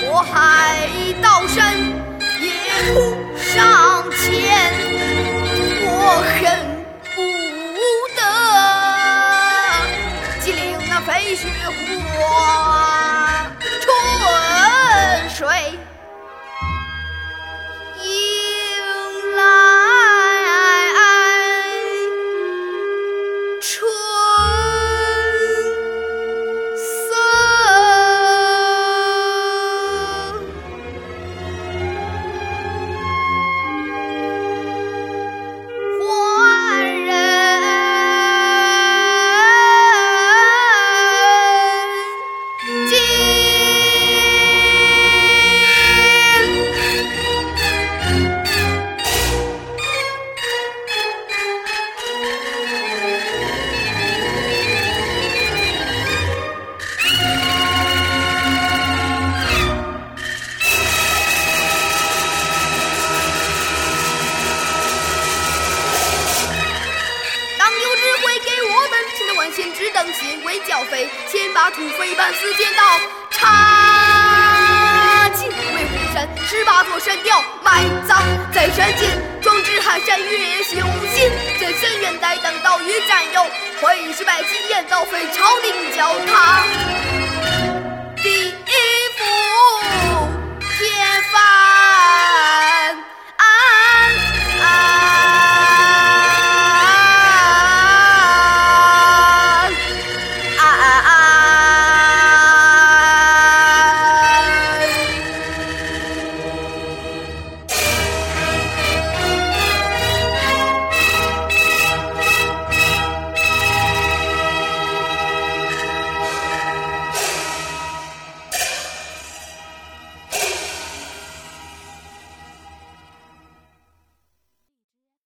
火海刀山，也不上前，我恨不得激灵那飞雪花剿匪，先把土匪办死捡到，插进。为虎山，十八座神雕埋葬在山间，壮志寒山月修心，真神元代等到与战友，会师拜金燕，倒废朝廷教他。